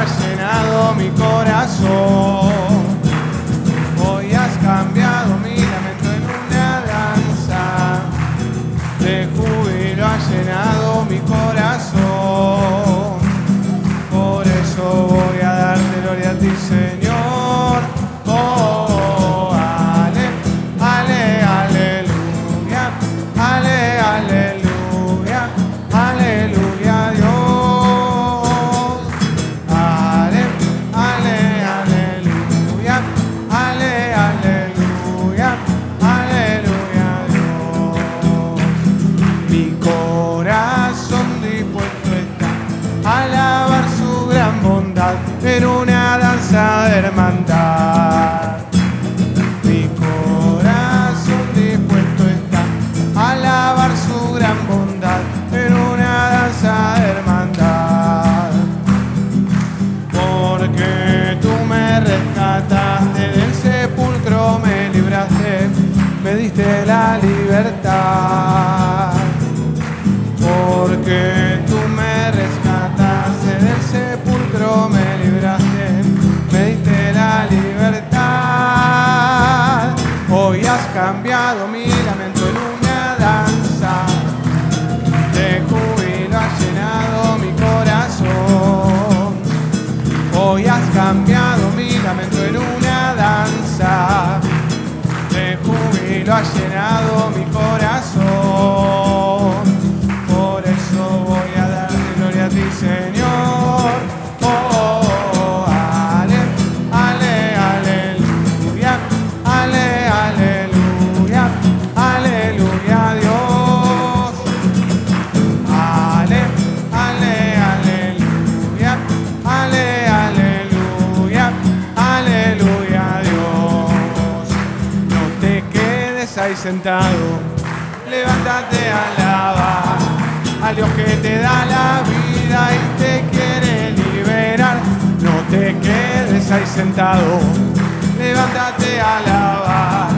has llenado mi corazón. Levántate a alabar a Dios que te da la vida y te quiere liberar. No te quedes ahí sentado, levántate a alabar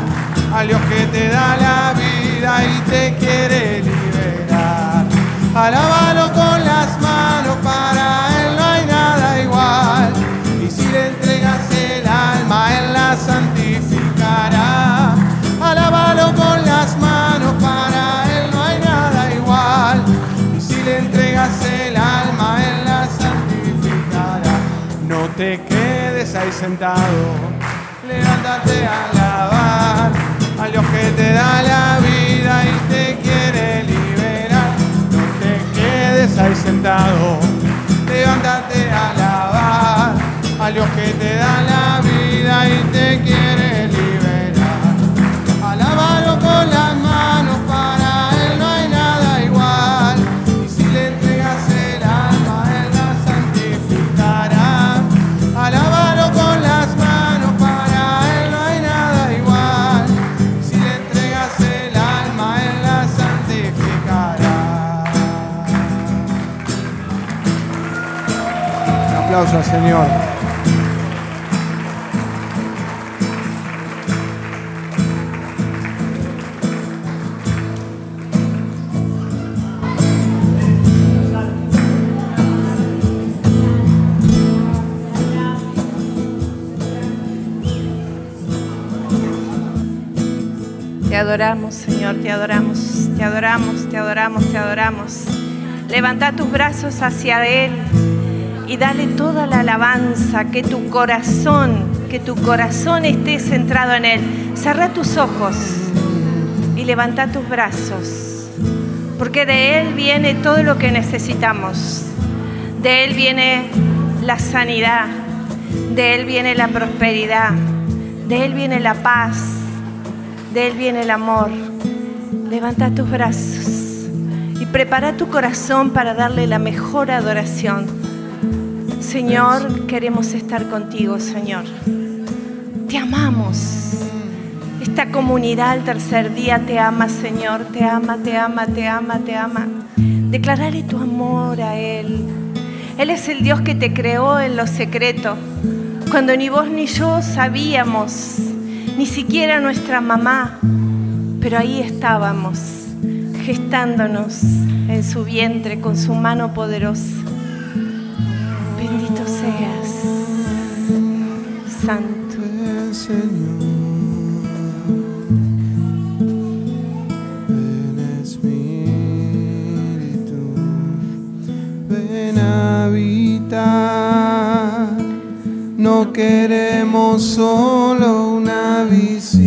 a Dios que te da la vida y te quiere liberar. Alábalo con te quedes ahí sentado, levántate a alabar a Dios que te da la vida y te quiere liberar. No te quedes ahí sentado, levántate a alabar a Dios que te da la vida y te quiere aplauso Señor. Te adoramos, Señor, te adoramos, te adoramos, te adoramos, te adoramos. Levanta tus brazos hacia Él y dale toda la alabanza, que tu corazón, que tu corazón esté centrado en Él. Cerra tus ojos y levanta tus brazos, porque de Él viene todo lo que necesitamos. De Él viene la sanidad, de Él viene la prosperidad, de Él viene la paz, de Él viene el amor. Levanta tus brazos y prepara tu corazón para darle la mejor adoración. Señor, queremos estar contigo, Señor. Te amamos. Esta comunidad al tercer día te ama, Señor. Te ama, te ama, te ama, te ama. Declarale tu amor a Él. Él es el Dios que te creó en lo secreto, cuando ni vos ni yo sabíamos, ni siquiera nuestra mamá, pero ahí estábamos, gestándonos en su vientre con su mano poderosa. Santo. No queremos solo una visita.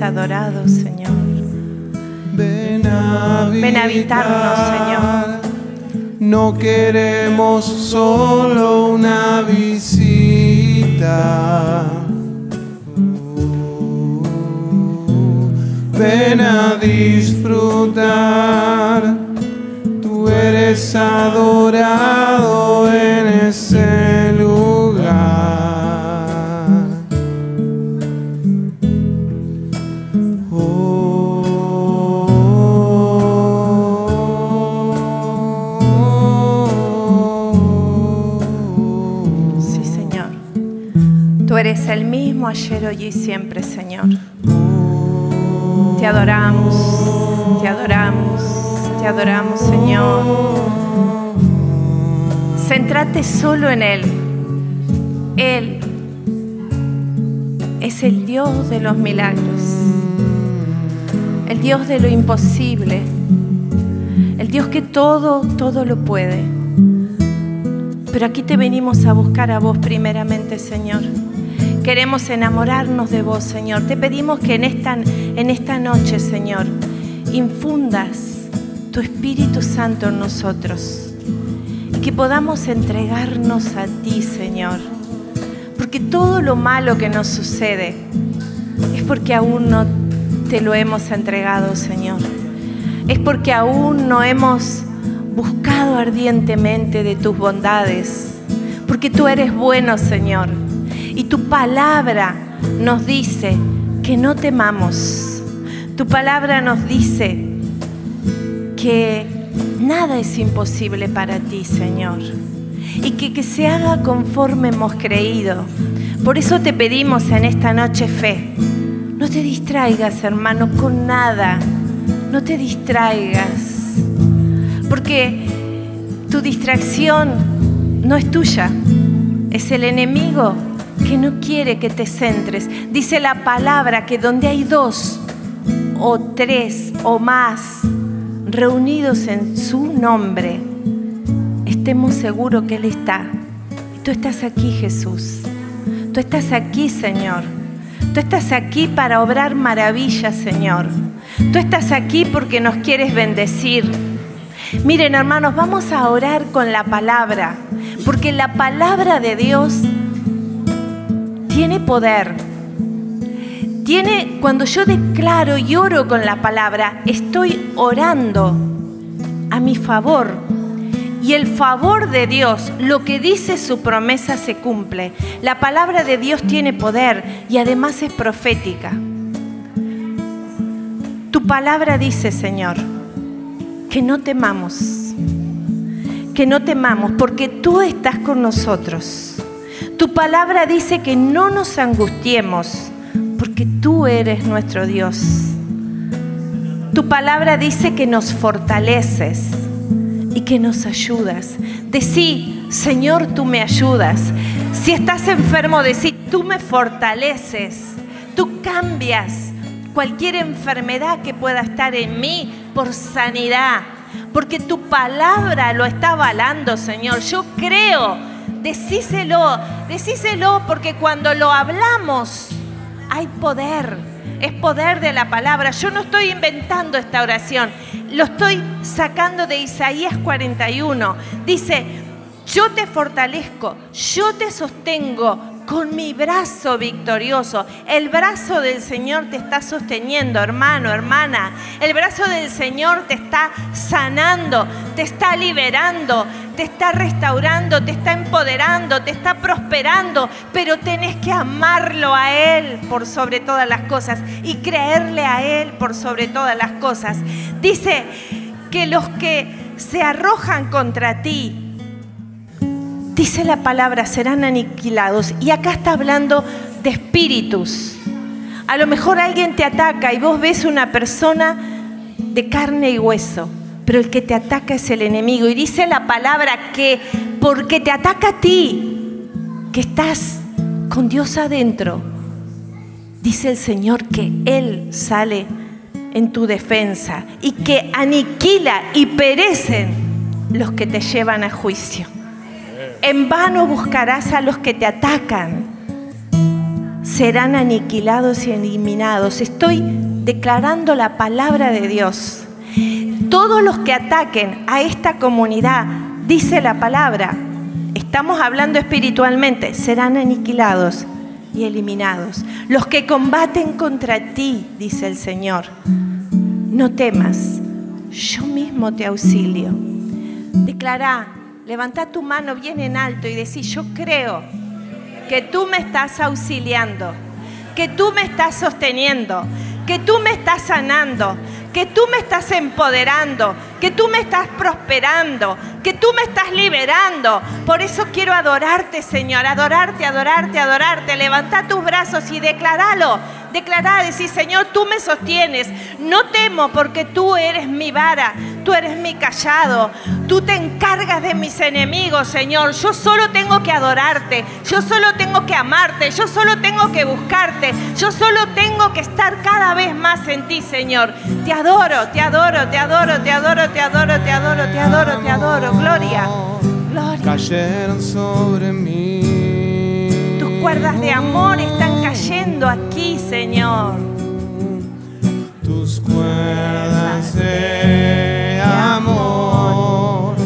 Adorado, Señor. Ven a, Ven a habitarnos, Señor. No queremos solo una visita. Ven a disfrutar. Tú eres adorado en ese hoy y siempre, Señor. Te adoramos, te adoramos, te adoramos, Señor. Céntrate solo en Él. Él es el Dios de los milagros, el Dios de lo imposible, el Dios que todo, todo lo puede. Pero aquí te venimos a buscar a vos primeramente, Señor. Queremos enamorarnos de vos, Señor. Te pedimos que en esta, en esta noche, Señor, infundas tu Espíritu Santo en nosotros y que podamos entregarnos a ti, Señor. Porque todo lo malo que nos sucede es porque aún no te lo hemos entregado, Señor. Es porque aún no hemos buscado ardientemente de tus bondades. Porque tú eres bueno, Señor. Y tu palabra nos dice que no temamos. Tu palabra nos dice que nada es imposible para ti, Señor. Y que, que se haga conforme hemos creído. Por eso te pedimos en esta noche fe. No te distraigas, hermano, con nada. No te distraigas. Porque tu distracción no es tuya. Es el enemigo que no quiere que te centres. Dice la palabra que donde hay dos o tres o más reunidos en su nombre, estemos seguros que Él está. Tú estás aquí, Jesús. Tú estás aquí, Señor. Tú estás aquí para obrar maravillas, Señor. Tú estás aquí porque nos quieres bendecir. Miren, hermanos, vamos a orar con la palabra, porque la palabra de Dios tiene poder. Tiene, cuando yo declaro y oro con la palabra, estoy orando a mi favor. Y el favor de Dios, lo que dice su promesa se cumple. La palabra de Dios tiene poder y además es profética. Tu palabra dice, Señor, que no temamos, que no temamos, porque tú estás con nosotros. Tu palabra dice que no nos angustiemos, porque tú eres nuestro Dios. Tu palabra dice que nos fortaleces y que nos ayudas. Decí, Señor, tú me ayudas. Si estás enfermo, decí, tú me fortaleces. Tú cambias cualquier enfermedad que pueda estar en mí por sanidad. Porque tu palabra lo está avalando, Señor. Yo creo. Decíselo, decíselo porque cuando lo hablamos hay poder. Es poder de la palabra. Yo no estoy inventando esta oración. Lo estoy sacando de Isaías 41. Dice, yo te fortalezco, yo te sostengo con mi brazo victorioso. El brazo del Señor te está sosteniendo, hermano, hermana. El brazo del Señor te está sanando, te está liberando, te está restaurando, te está empoderando, te está prosperando. Pero tenés que amarlo a Él por sobre todas las cosas y creerle a Él por sobre todas las cosas. Dice que los que se arrojan contra ti, dice la palabra, serán aniquilados. Y acá está hablando de espíritus. A lo mejor alguien te ataca y vos ves una persona de carne y hueso, pero el que te ataca es el enemigo. Y dice la palabra que porque te ataca a ti, que estás con Dios adentro, dice el Señor que Él sale en tu defensa y que aniquila y perecen los que te llevan a juicio. En vano buscarás a los que te atacan. Serán aniquilados y eliminados. Estoy declarando la palabra de Dios. Todos los que ataquen a esta comunidad, dice la palabra, estamos hablando espiritualmente, serán aniquilados y eliminados. Los que combaten contra ti, dice el Señor, no temas, yo mismo te auxilio. Declara Levanta tu mano bien en alto y decís, yo creo que tú me estás auxiliando, que tú me estás sosteniendo, que tú me estás sanando, que tú me estás empoderando, que tú me estás prosperando, que tú me estás liberando. Por eso quiero adorarte, Señor, adorarte, adorarte, adorarte. Levanta tus brazos y declaralo declarar, decir, Señor, tú me sostienes. No temo porque tú eres mi vara, tú eres mi callado. Tú te encargas de mis enemigos, Señor. Yo solo tengo que adorarte, yo solo tengo que amarte, yo solo tengo que buscarte, yo solo tengo que estar cada vez más en ti, Señor. Te adoro, te adoro, te adoro, te adoro, te adoro, te adoro, te adoro, te adoro. Gloria. Gloria. Cayeron sobre mí. Tus cuerdas de amor están cayendo aquí, Señor. Tus cuerdas de amor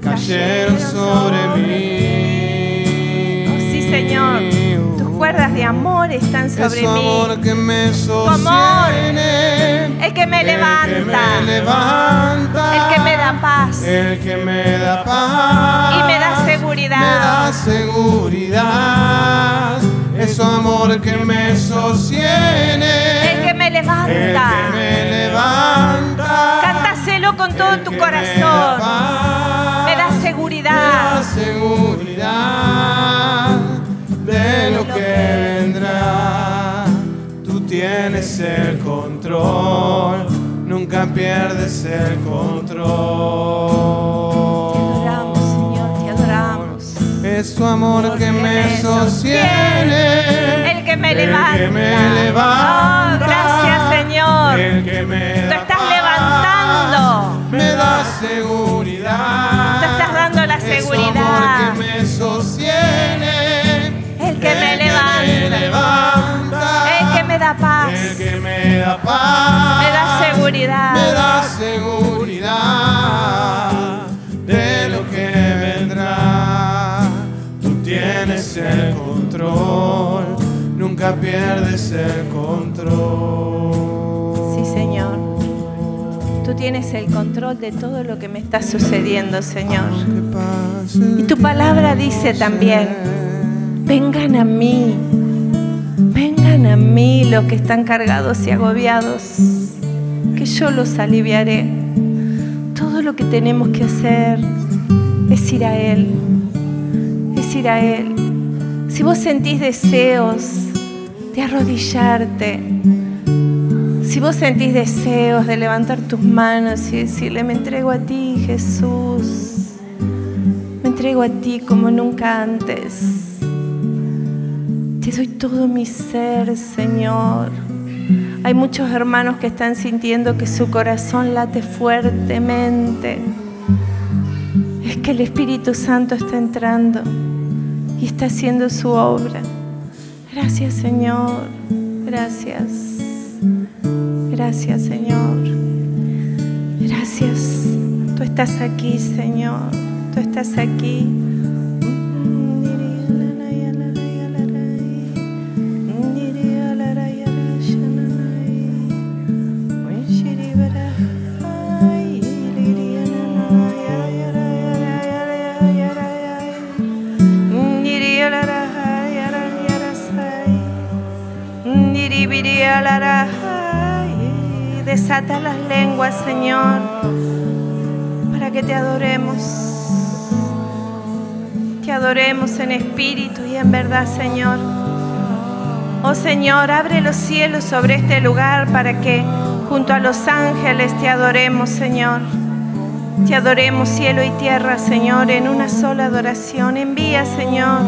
cayeron sobre mí. Oh, sí, Señor. Tus cuerdas de amor están sobre es mí. amor que me Tu amor, sostiene. el que me El que levanta, me levanta. el que me da paz El que me da paz. y me da Me da seguridad. Seguridad. Es su amor que me sostiene. El que me El que levanta. me levanta. Cántaselo con todo tu que me da corazón. paz. Me da Me da seguridad. seguridad de lo que vendrá. Tú tienes el control, nunca pierdes el control. Es tu amor que Porque me me sostiene. El que me El levanta. que me levanta. Oh, gracias, Señor. El que me Tú estás paz, levantando. Me da seguridad. Tú estás dando la Es tu seguridad. amor que me sostiene. El que me me levanta. levanta. El que me da paz. El que me da paz. Me da seguridad. Me da seguridad tienes el control, nunca pierdes el control. Sí, Señor. Tú tienes el control de todo lo que me está sucediendo, Señor. Y tu palabra dice también, vengan a mí, vengan a mí los que están cargados y agobiados, que yo los aliviaré. Todo lo que tenemos que hacer es ir a Él, a Él. Si vos sentís deseos de arrodillarte, si vos sentís deseos de levantar tus manos y decirle, me entrego a ti, Jesús, me entrego a ti como nunca antes. Te doy todo mi ser, Señor. Hay muchos hermanos que están sintiendo que su corazón late fuertemente. Es que el Espíritu Santo está entrando y está haciendo su obra. Gracias, Señor. Gracias. Gracias, Señor. Gracias. Tú estás aquí, Señor. Tú estás aquí. Las lenguas, Señor, para que te adoremos. Te adoremos en espíritu y en verdad, Señor. Oh Señor, abre los cielos sobre este lugar para que junto a los ángeles te adoremos, Señor. Te adoremos cielo y tierra, Señor, en una sola adoración. Envía, Señor,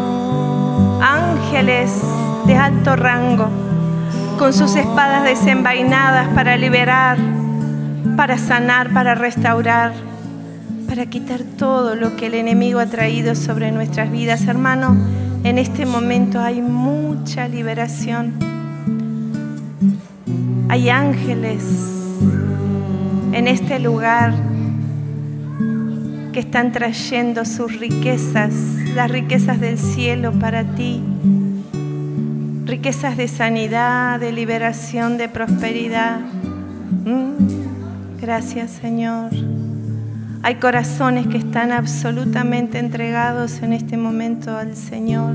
ángeles de alto rango, con sus espadas desenvainadas para liberar, para sanar, para restaurar, para quitar todo lo que el enemigo ha traído sobre nuestras vidas. Hermano, en este momento hay mucha liberación. Hay ángeles en este lugar que están trayendo sus riquezas, las riquezas del cielo para ti. Riquezas de sanidad, de liberación, de prosperidad. Mm, gracias Señor. Hay corazones que están absolutamente entregados en este momento al Señor.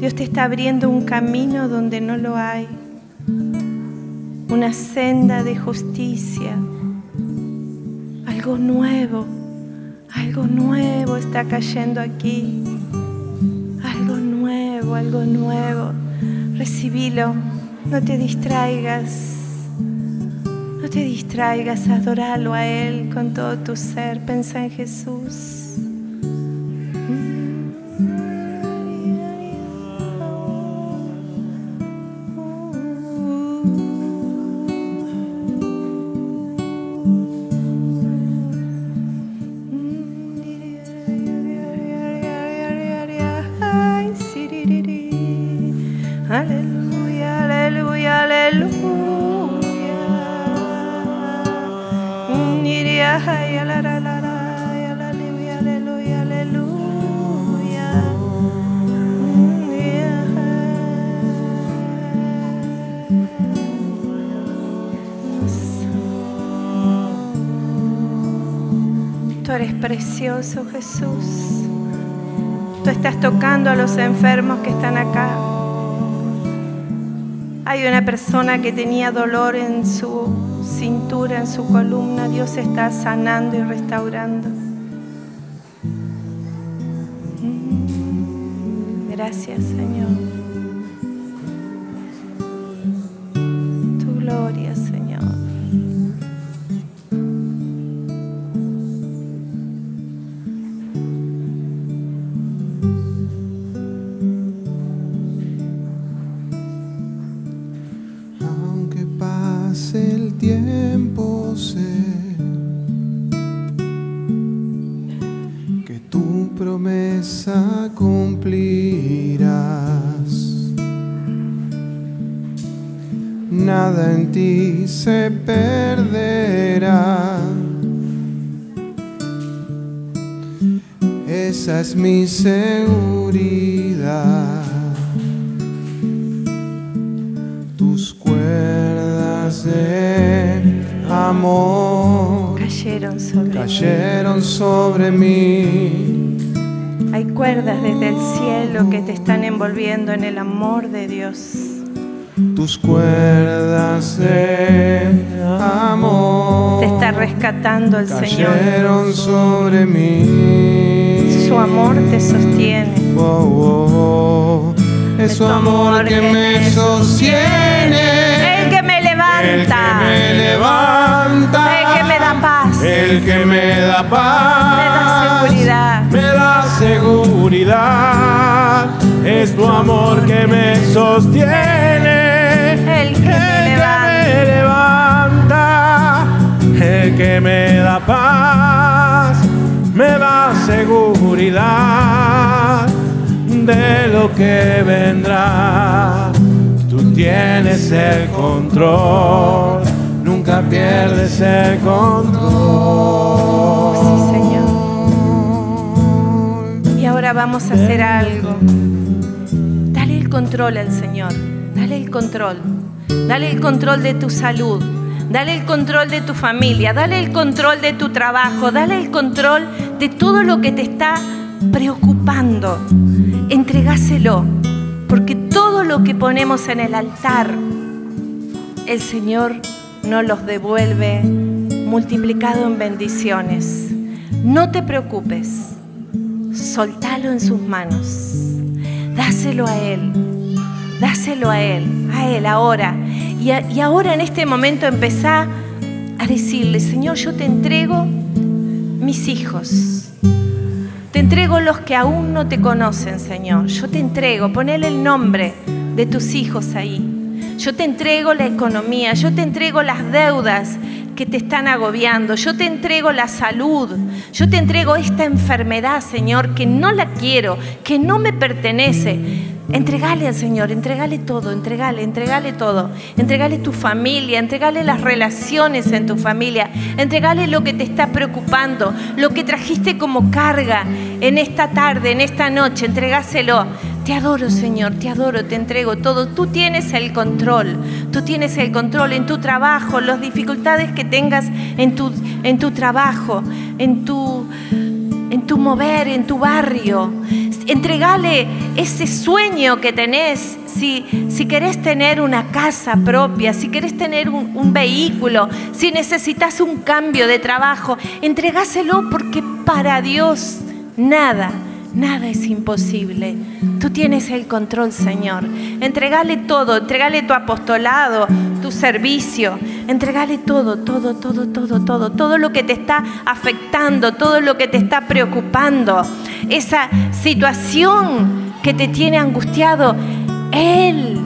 Dios te está abriendo un camino donde no lo hay. Una senda de justicia algo nuevo, algo nuevo está cayendo aquí. Algo nuevo, algo nuevo. Recibilo, no te distraigas. No te distraigas, adoralo a Él con todo tu ser. Pensa en Jesús. Precioso Jesús. Tú estás tocando a los enfermos que están acá. Hay una persona que tenía dolor en su cintura, en su columna. Dios está sanando y restaurando. Mm. Gracias Señor. Seguridad. Tus cuerdas de amor cayeron sobre, cayeron sobre mí. Hay cuerdas desde el cielo que te están envolviendo en el amor de Dios tus cuerdas de amor. Te está rescatando el Señor. Sobre mí. Su amor te sostiene. Oh, oh, oh. Es su amor que me sostiene. El que me levanta. El que me levanta. El que me da paz. El que me da paz. Me da seguridad. Me da seguridad. Es tu amor que me sostiene que me da paz, me da seguridad de lo que vendrá. Tú tienes el control, nunca pierdes el control. Sí, Señor. Y ahora vamos a hacer algo. Dale el control al Señor. Dale el control. Dale el control de tu salud. Dale el control de tu familia. Dale el control de tu trabajo. Dale el control de todo lo que te está preocupando. Entregáselo. Porque todo lo que ponemos en el altar el Señor nos los devuelve multiplicado en bendiciones. No te preocupes, soltalo en sus manos, dáselo a Él, dáselo a Él, a Él ahora. Y, ahora en este momento empezá a decirle, Señor, yo te entrego mis hijos. Te entrego los que aún no te conocen, Señor. Yo te entrego, ponele el nombre de tus hijos ahí. Yo te entrego la economía, yo te entrego las deudas que te están agobiando, yo te entrego la salud, yo te entrego esta enfermedad, Señor, que no la quiero, que no me pertenece. Entregale al Señor, entregale todo, entregale, entregale todo. Entregale tu familia, entregale las relaciones en tu familia, entregale lo que te está preocupando, lo que trajiste como carga en esta tarde, en esta noche, entregáselo. Te adoro, Señor, te adoro, te entrego todo. Tú tienes el control, tú tienes el control en tu trabajo, las dificultades que tengas en tu, en tu trabajo, en tu, en tu mover, en tu barrio entregale ese sueño que tenés. Si, si querés tener una casa propia, si querés tener un, un vehículo, si necesitas un cambio de trabajo, entregáselo porque para Dios nada, nada es imposible. Tú tienes el control, Señor. Entregale todo, entregale tu apostolado, tu servicio, entregale todo, todo, todo, todo, todo, todo lo que te está afectando, todo lo que te está preocupando esa situación que te tiene angustiado, Él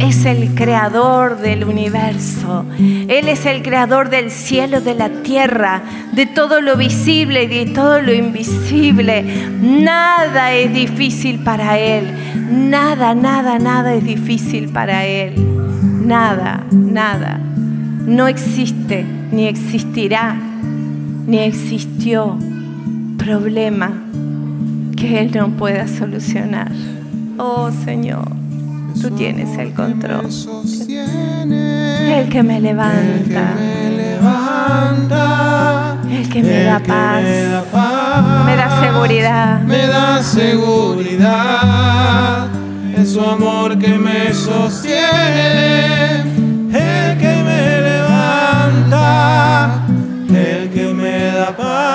es el creador del universo. Él es el creador del cielo, de la tierra, de todo lo visible y de todo lo invisible. Nada es difícil para Él. Nada, nada, nada es difícil para Él. Nada, nada. No existe, ni existirá, ni existió problema que Él no pueda solucionar. Oh Señor, tú tienes el control. El que me levanta. El que me da paz. Me da seguridad. Me da seguridad. Es su amor que me sostiene. El que me levanta. El que me da paz.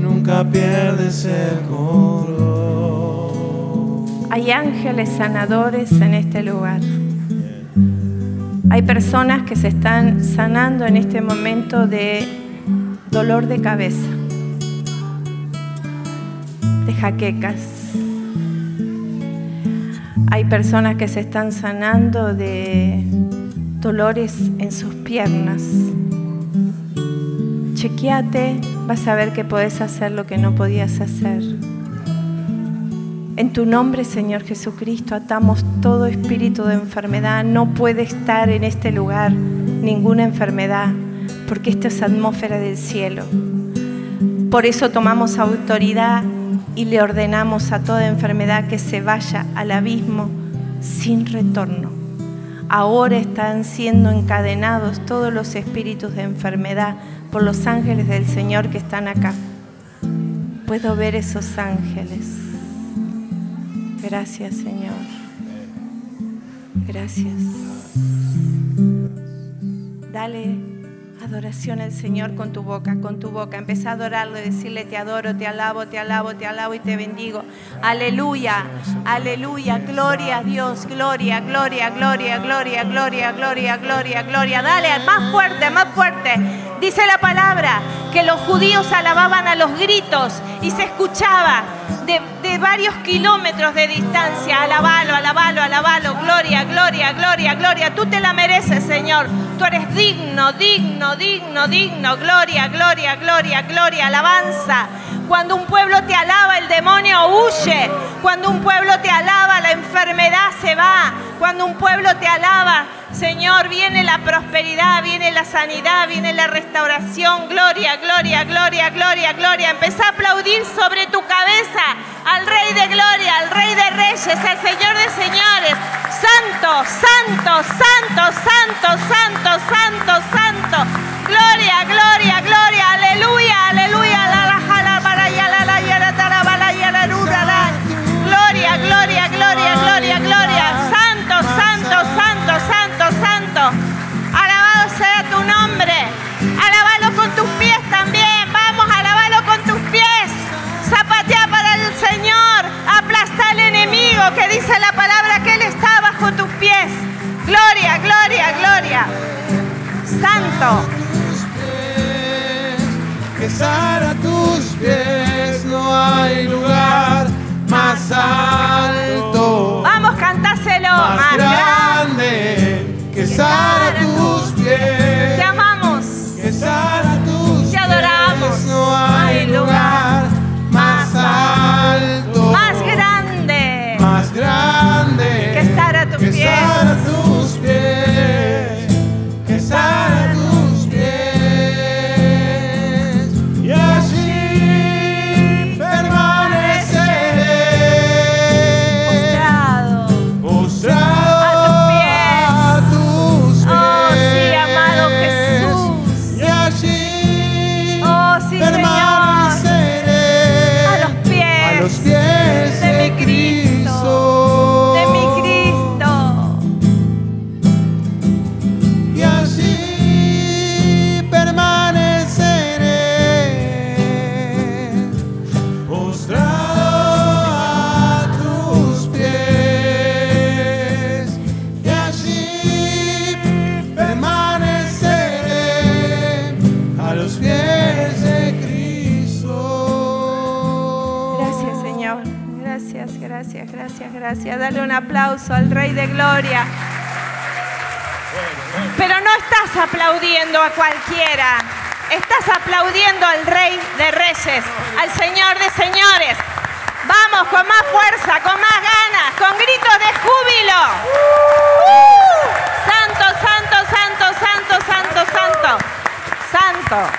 Nunca pierdes el control. Hay ángeles sanadores en este lugar. Hay personas que se están sanando en este momento de dolor de cabeza, de jaquecas. Hay personas que se están sanando de dolores en sus piernas chequeate, vas a ver que podés hacer lo que no podías hacer. En tu nombre, Señor Jesucristo, atamos todo espíritu de enfermedad. No puede estar en este lugar ninguna enfermedad, porque esta es atmósfera del cielo. Por eso tomamos autoridad y le ordenamos a toda enfermedad que se vaya al abismo sin retorno. Ahora están siendo encadenados todos los espíritus de enfermedad por los ángeles del Señor que están acá. Puedo ver esos ángeles. Gracias, Señor. Gracias. Dale adoración al Señor con tu boca, con tu boca. Empieza a adorarlo y decirle, te adoro, te alabo, te alabo, te alabo y te bendigo. Aleluya, aleluya, gloria a Dios, gloria, gloria, gloria, gloria, gloria, gloria, gloria, gloria. Dale, más fuerte, más fuerte. Dice la palabra que los judíos alababan a los gritos y se escuchaba de, de, varios kilómetros de distancia. Alabalo, alabalo, alabalo. Gloria, gloria, gloria, gloria. Tú te la mereces, Señor. Tú eres digno, digno, digno, digno. Gloria, gloria, gloria, gloria. Alabanza. Cuando un pueblo te alaba, el demonio huye. Cuando un pueblo te alaba, la enfermedad se va. Cuando un pueblo te alaba, Señor, viene la prosperidad, viene la sanidad, viene la restauración. Gloria, gloria, gloria, gloria, gloria. Empezá a aplaudir sobre tu cabeza al Rey de Gloria, al Rey de Reyes, al Señor de Señores. Santo, santo, santo, santo, santo, santo, santo. Gloria, gloria, gloria. Aleluya, aleluya. Gloria, gloria, gloria, gloria. que dice la palabra que Él está bajo tus pies. Gloria, gloria, gloria. Santo. Besar a tus pies no hay lugar más alto. aplauso al Rey de Gloria. Pero no estás aplaudiendo a cualquiera. Estás aplaudiendo al Rey de Reyes, al Señor de Señores. Vamos con más fuerza, con más ganas, con gritos de júbilo. Uh, santo, santo, santo, santo, santo, santo. Santo.